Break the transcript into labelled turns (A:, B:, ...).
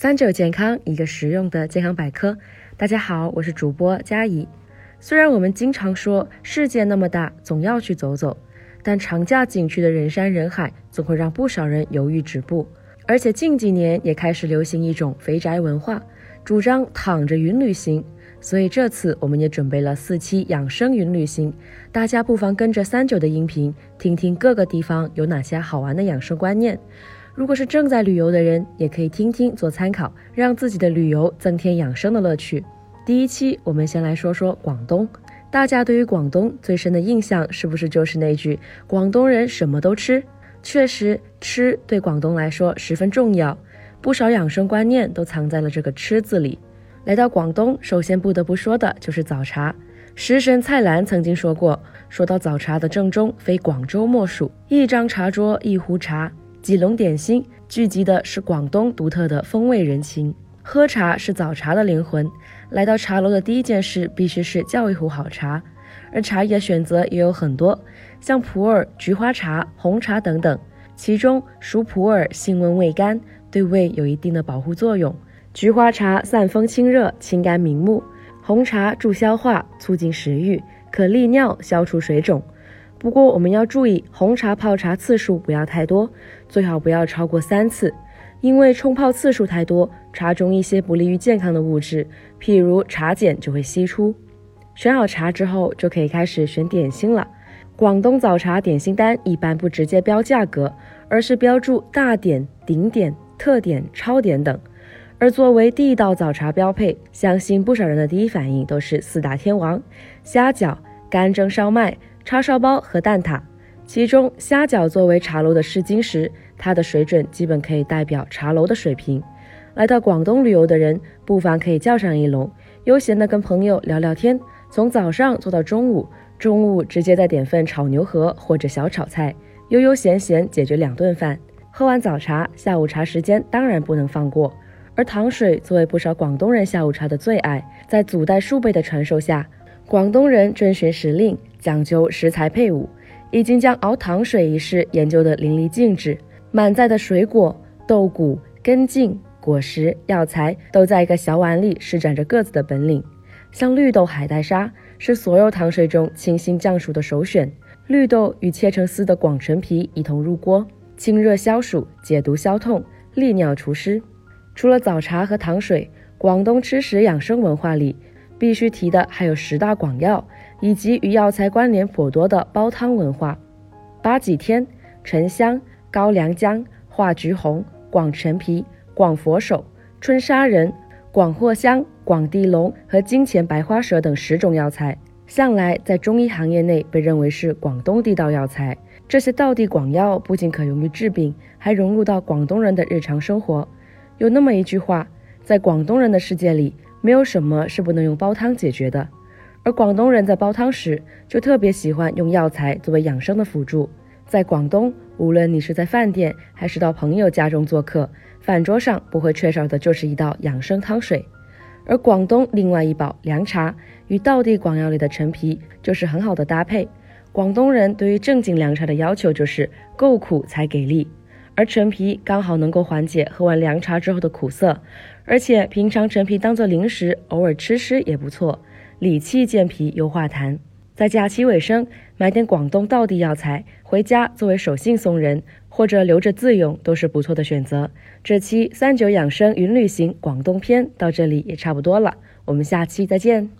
A: 三九健康，一个实用的健康百科。大家好，我是主播佳怡。虽然我们经常说世界那么大，总要去走走，但长假景区的人山人海，总会让不少人犹豫止步。而且近几年也开始流行一种肥宅文化，主张躺着云旅行。所以这次我们也准备了四期养生云旅行，大家不妨跟着三九的音频，听听各个地方有哪些好玩的养生观念。如果是正在旅游的人，也可以听听做参考，让自己的旅游增添养生的乐趣。第一期，我们先来说说广东。大家对于广东最深的印象，是不是就是那句“广东人什么都吃”？确实，吃对广东来说十分重要，不少养生观念都藏在了这个“吃”字里。来到广东，首先不得不说的就是早茶。食神蔡澜曾经说过：“说到早茶的正宗，非广州莫属。一张茶桌，一壶茶。”几笼点心，聚集的是广东独特的风味人情。喝茶是早茶的灵魂。来到茶楼的第一件事，必须是叫一壶好茶。而茶叶选择也有很多，像普洱、菊花茶、红茶等等。其中，熟普洱性温味甘，对胃有一定的保护作用；菊花茶散风清热，清肝明目；红茶助消化，促进食欲，可利尿，消除水肿。不过我们要注意，红茶泡茶次数不要太多，最好不要超过三次，因为冲泡次数太多，茶中一些不利于健康的物质，譬如茶碱就会析出。选好茶之后，就可以开始选点心了。广东早茶点心单一般不直接标价格，而是标注大点、顶点、特点、超点等。而作为地道早茶标配，相信不少人的第一反应都是四大天王：虾饺、干蒸烧麦。叉烧包和蛋挞，其中虾饺作为茶楼的试金石，它的水准基本可以代表茶楼的水平。来到广东旅游的人，不妨可以叫上一笼，悠闲的跟朋友聊聊天，从早上做到中午，中午直接再点份炒牛河或者小炒菜，悠悠闲闲解决两顿饭。喝完早茶，下午茶时间当然不能放过。而糖水作为不少广东人下午茶的最爱，在祖代数辈的传授下。广东人遵循时令，讲究食材配伍，已经将熬糖水一事研究得淋漓尽致。满载的水果、豆谷、根茎、果实、药材都在一个小碗里施展着各自的本领。像绿豆海带沙是所有糖水中清新降暑的首选。绿豆与切成丝的广陈皮一同入锅，清热消暑、解毒消痛、利尿除湿。除了早茶和糖水，广东吃食养生文化里。必须提的还有十大广药，以及与药材关联颇多的煲汤文化：八戟天、沉香、高良姜、化橘红、广陈皮、广佛手、春砂仁、广藿香、广地龙和金钱白花蛇等十种药材，向来在中医行业内被认为是广东地道药材。这些道地广药不仅可用于治病，还融入到广东人的日常生活。有那么一句话，在广东人的世界里。没有什么是不能用煲汤解决的，而广东人在煲汤时就特别喜欢用药材作为养生的辅助。在广东，无论你是在饭店还是到朋友家中做客，饭桌上不会缺少的就是一道养生汤水。而广东另外一宝凉茶与道地广药里的陈皮就是很好的搭配。广东人对于正经凉茶的要求就是够苦才给力。而陈皮刚好能够缓解喝完凉茶之后的苦涩，而且平常陈皮当做零食，偶尔吃吃也不错，理气健脾又化痰。在假期尾声买点广东道地药材回家作为手信送人，或者留着自用都是不错的选择。这期三九养生云旅行广东篇到这里也差不多了，我们下期再见。